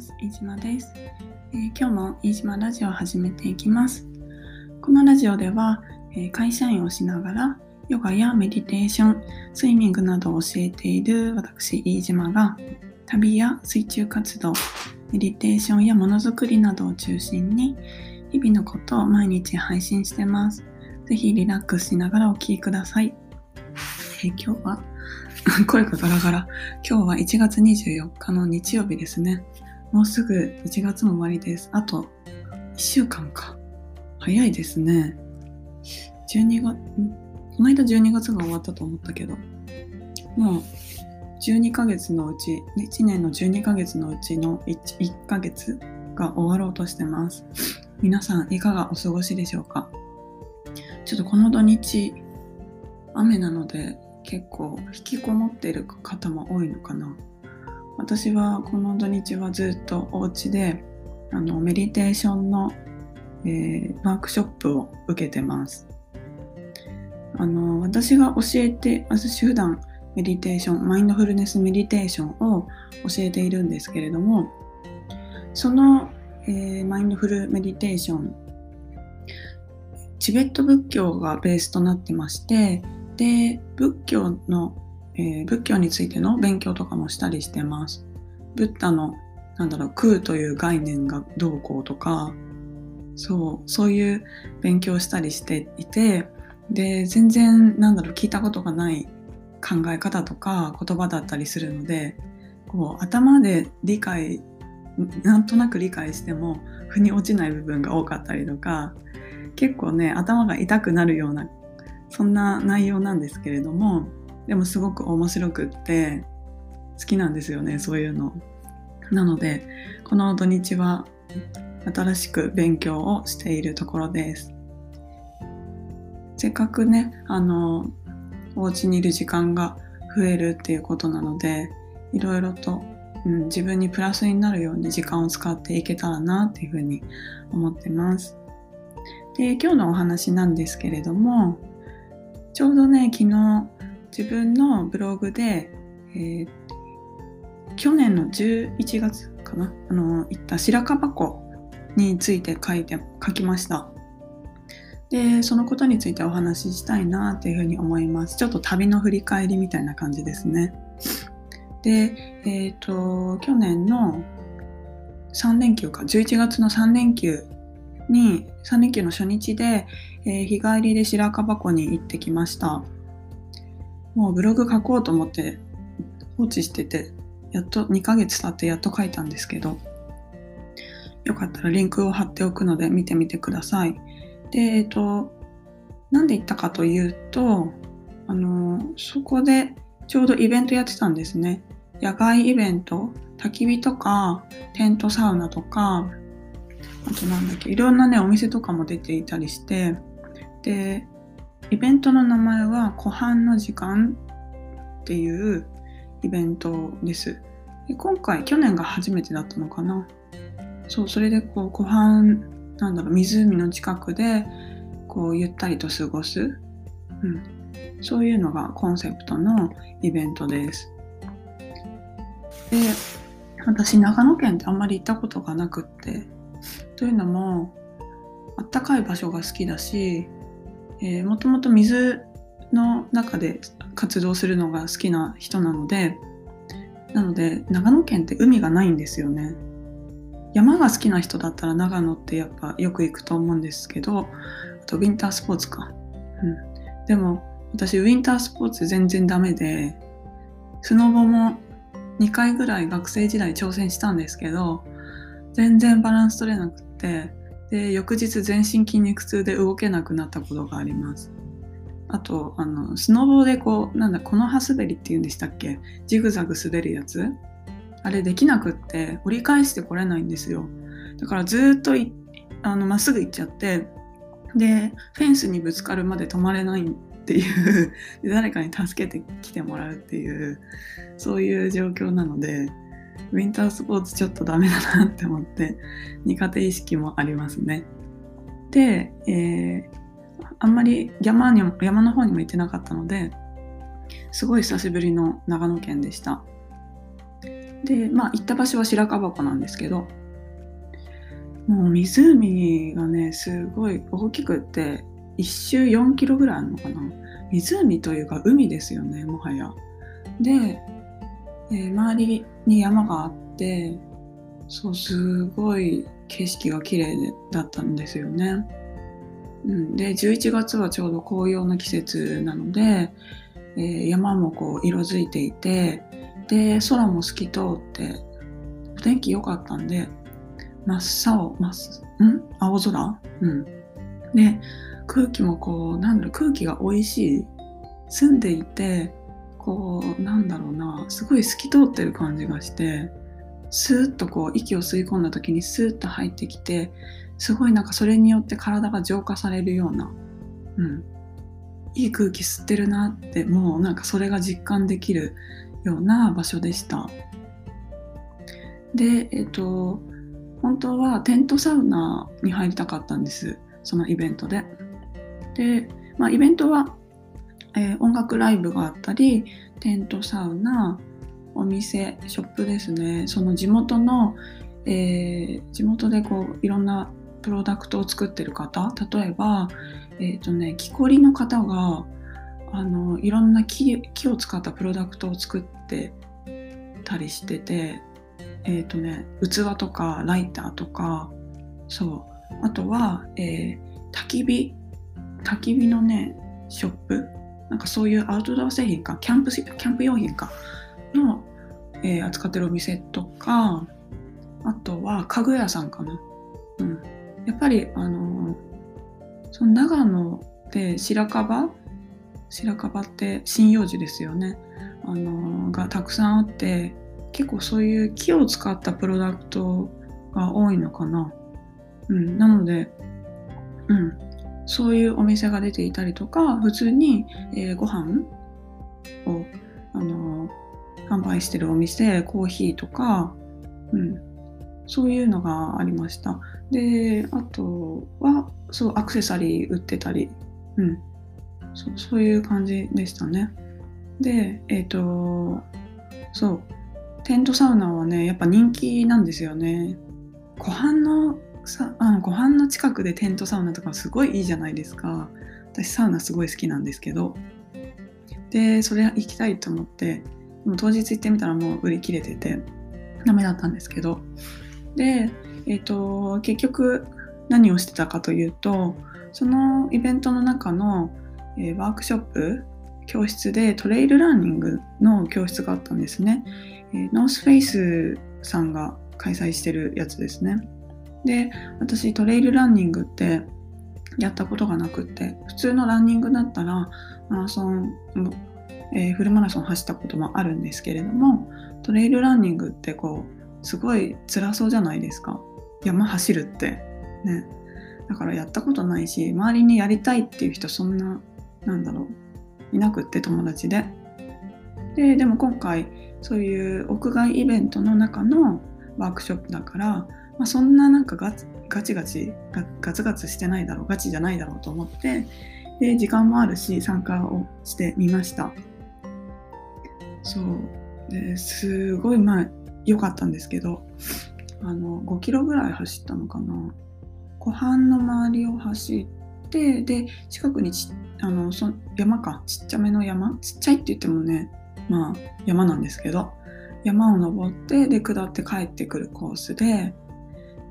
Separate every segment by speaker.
Speaker 1: ます。飯島です、えー、今日も飯島ラジオを始めていきます。このラジオでは、えー、会社員をしながらヨガやメディテーションスイミングなどを教えている私飯島が旅や水中活動メディテーションやものづくりなどを中心に日々のことを毎日配信してます。ぜひリラックスしながらお聴きください、えー、今日は 声がガラガラ。今日は1月24日の日曜日ですね。もうすぐ1月も終わりです。あと1週間か。早いですね。12月、この間12月が終わったと思ったけど、もう12ヶ月のうち、1年の12ヶ月のうちの 1, 1ヶ月が終わろうとしてます。皆さんいかがお過ごしでしょうか？ちょっとこの土日、雨なので結構引きこもっている方も多いのかな私はこの土日はずっとお家であのメディテーションの、えー、ワークショップを受けてます。あの私が教えて私普段メディテーションマインドフルネスメディテーションを教えているんですけれどもその、えー、マインドフルメディテーションチベット仏教がベースとなってましてで仏教の、えー、仏教についての勉強とかもしたりしてます。ブッダのなんだろう空という概念がどうこうとかそうそういう勉強したりしていてで全然なんだろう聞いたことがない考え方とか言葉だったりするのでこう頭で理解なんとなく理解しても腑に落ちない部分が多かったりとか結構ね頭が痛くなるようなそんな内容なんですけれどもでもすごく面白くって好きなんですよねそういうの。なのでこの土日は新しく勉強をしているところです。せっかくねあのお家にいる時間が増えるっていうことなのでいろいろと、うん、自分にプラスになるように時間を使っていけたらなっていうふうに思ってます。で今日のお話なんですけれどもちょうどね、昨日自分のブログで、えー、去年の11月かな、あの、行った白樺湖について書いて、書きました。で、そのことについてお話ししたいなっていうふうに思います。ちょっと旅の振り返りみたいな感じですね。で、えっ、ー、と、去年の3連休か、11月の3連休に3連休の初日で、えー、日帰りで白樺湖に行ってきました。もうブログ書こうと思って放置してて、やっと2ヶ月経ってやっと書いたんですけど、よかったらリンクを貼っておくので見てみてください。で、えっ、と、なんで行ったかというと、あの、そこでちょうどイベントやってたんですね。野外イベント、焚き火とか、テントサウナとか、あとなんだっけ、いろんなね、お店とかも出ていたりして、で、イベントの名前は湖畔の時間っていうイベントです。で今回、去年が初めてだったのかな。そう、それでこう湖畔、なんだろう、湖の近くで、こう、ゆったりと過ごす。うん。そういうのがコンセプトのイベントです。で、私、長野県ってあんまり行ったことがなくって、というのもあったかい場所が好きだし、えー、もともと水の中で活動するのが好きな人なのでなので長野県って海がないんですよね。山が好きな人だったら長野ってやっぱよく行くと思うんですけどあとウィンタースポーツか、うん、でも私ウィンタースポーツ全然ダメでスノボも2回ぐらい学生時代挑戦したんですけど全然バランス取れなくってで翌日全身筋肉痛で動けなくなったことがあります。あとあのスノボでこうなんだこの葉滑りっていうんでしたっけ？ジグザグ滑るやつ？あれできなくって折り返してこれないんですよ。だからずっとあのまっすぐ行っちゃってでフェンスにぶつかるまで止まれないっていう誰かに助けてきてもらうっていうそういう状況なのでウィンタースポーツちょっとダメだなって思って苦手意識もありますね。で、えー、あんまり山にも山の方にも行ってなかったのですごい久しぶりの長野県でした。でまあ行った場所は白樺湖なんですけどもう湖がねすごい大きくって1周4キロぐらいあるのかな湖というか海ですよねもはやで、えー、周りに山があってそうすごい景色が綺麗だったんですよね、うん、で11月はちょうど紅葉の季節なので、えー、山もこう色づいていてで空も透き通ってお天気良かったんで真っ青真っん？青空？うん。で空気もこうなんだろう空気が美味しい。住んでいてこうなんだろうなすごい透き通ってる感じがしてスーッとこう息を吸い込んだ時にスーッと入ってきてすごいなんかそれによって体が浄化されるような、うん、いい空気吸ってるなってもうなんかそれが実感できるような場所でした。で、えっ、と、本当はテントサウナに入りたかったんです。そのイベントで。で、まあ、イベントは、えー、音楽ライブがあったり、テントサウナ、お店、ショップですね。その地元の、えー、地元でこういろんなプロダクトを作ってる方、例えば、えっ、ー、とね、木こりの方が、あのいろんな木を使ったプロダクトを作ってたりしてて、えっ、ー、とね、器とかライターとかそうあとは、えー、焚き火焚き火のねショップなんかそういうアウトドア製品かキャンプキャンプ用品かの、えー、扱ってるお店とかあとは家具屋さんかな、うん、やっぱりあのその長野で白樺白樺って針葉樹ですよね。あのがたくさんあって結構そういう木を使ったプロダクトが多いのかな。うん、なので、うん、そういうお店が出ていたりとか普通に、えー、ご飯を、あの、販売してるお店コーヒーとか、うん、そういうのがありました。であとはそうアクセサリー売ってたり、うん、そうそういう感じでしたね。で、えっ、ー、と、そう、テントサウナはね、やっぱ人気なんですよね。湖畔のさあの湖畔の近くでテントサウナとかすごいいいじゃないですか。私サウナすごい好きなんですけど。で、それ行きたいと思って、も当日行ってみたらもう売り切れてて、ダメだったんですけど。で、えっ、ー、と、結局何をしてたかというと、そのイベントの中のえー、ワークショップ教室でトレイルランニングの教室があったんですね。えー、ノースフェイスさんが開催してるやつですね。で、私トレイルランニングってやったことがなくって、普通のランニングだったらマラソン、えー、フルマラソン走ったこともあるんですけれども、トレイルランニングってこう、すごい辛そうじゃないですか。山走るって。ね。だからやったことないし、周りにやりたいっていう人そんななんだろういなくって友達でででも今回そういう屋外イベントの中のワークショップだから、まあ、そんななんかガチガチガガツガツしてないだろうガチじゃないだろうと思ってで時間もあるし参加をしてみました。そう。ですごいまあ良かったんですけどあの5キロぐらい走ったのかな。湖畔の周りを走ってで近くにちあのそ山か。ちっちゃめの山？ちっちゃいって言ってもねまあ山なんですけど山を登ってで下って帰ってくるコースで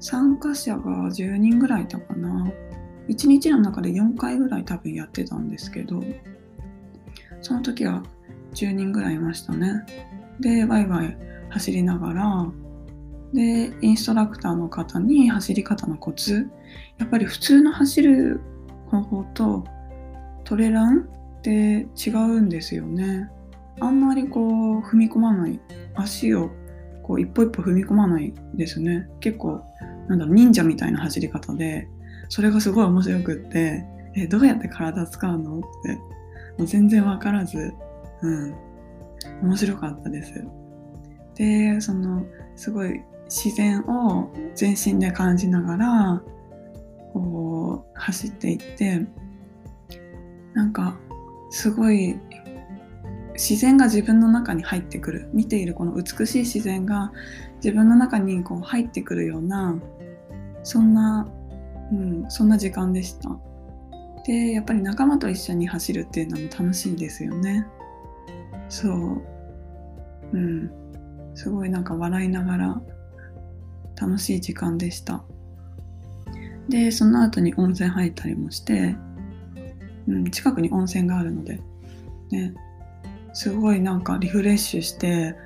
Speaker 1: 参加者が10人ぐらいいたかな。1日の中で4回ぐらい多分やってたんですけどその時は10人ぐらいいましたね。でワイワイ走りながらでインストラクターの方に走り方のコツ。やっぱり普通の走る方法とトレランって違うんですよね。あんまりこう踏み込まない足をこう一歩一歩踏み込まないですね。結構なんだろう忍者みたいな走り方でそれがすごい面白くってえどうやって体使うのってもう全然わからずうん。面白かったです。でそのすごい自然を全身で感じながらこう走っていってなんかすごい自然が自分の中に入ってくる見ているこの美しい自然が自分の中にこう入ってくるようなそんな、うん、そんな時間でした。でやっぱり仲間と一緒に走るっていうのも楽しいですよね。そううんすごいなんか笑いながら楽しい時間でした。でその後に温泉入ったりもして、うん、近くに温泉があるので、ね、すごいなんかリフレッシュして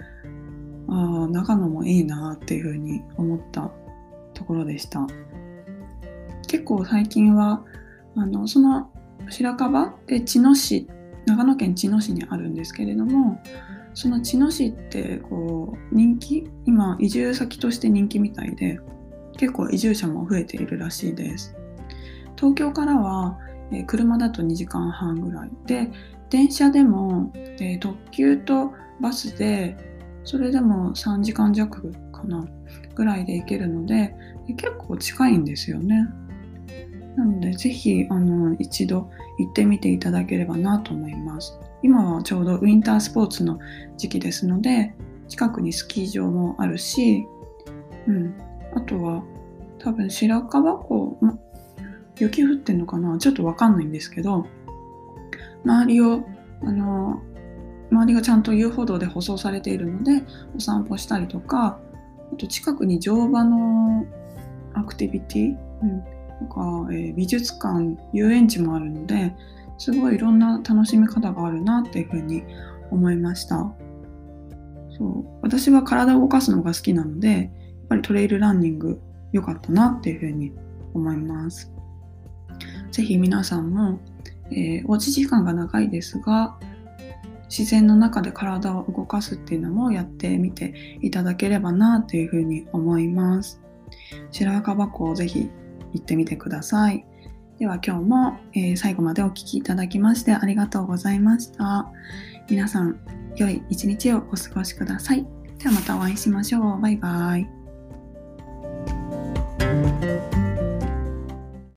Speaker 1: ああ長野もいいなっていうふうに思ったところでした。結構最近はあのその白樺で茅野市長野県茅野市にあるんですけれどもその茅野市ってこう人気今移住先として人気みたいで結構移住者も増えているらしいです。東京からは、車だと2時間半ぐらいで電車でも、えー、特急とバスでそれでも3時間弱かなぐらいで行けるので結構近いんですよね。なのでぜひあの一度行ってみていただければなと思います。今はちょうどウィンタースポーツの時期ですので近くにスキー場もあるし、うん、あとは多分白樺湖雪降ってんのかな？ちょっとわかんないんですけど周りをあの周りがちゃんと遊歩道で舗装されているのでお散歩したりとかあと近くに乗馬のアクティビティ、うん、とか、えー、美術館遊園地もあるのですごいいろんな楽しみ方があるなっていうふうに思いました。そう私は体を動かすのが好きなのでやっぱりトレイルランニング良かったなっていうふうに思います。是非皆さんもえー、おうち時間が長いですが自然の中で体を動かすっていうのもやってみていただければなというふうに思います。白赤箱をぜひ行ってみてください。では今日も、えー、最後までお聴きいただきましてありがとうございました。皆さん良い一日をお過ごしください。ではまたお会いしましょう。バイバイ。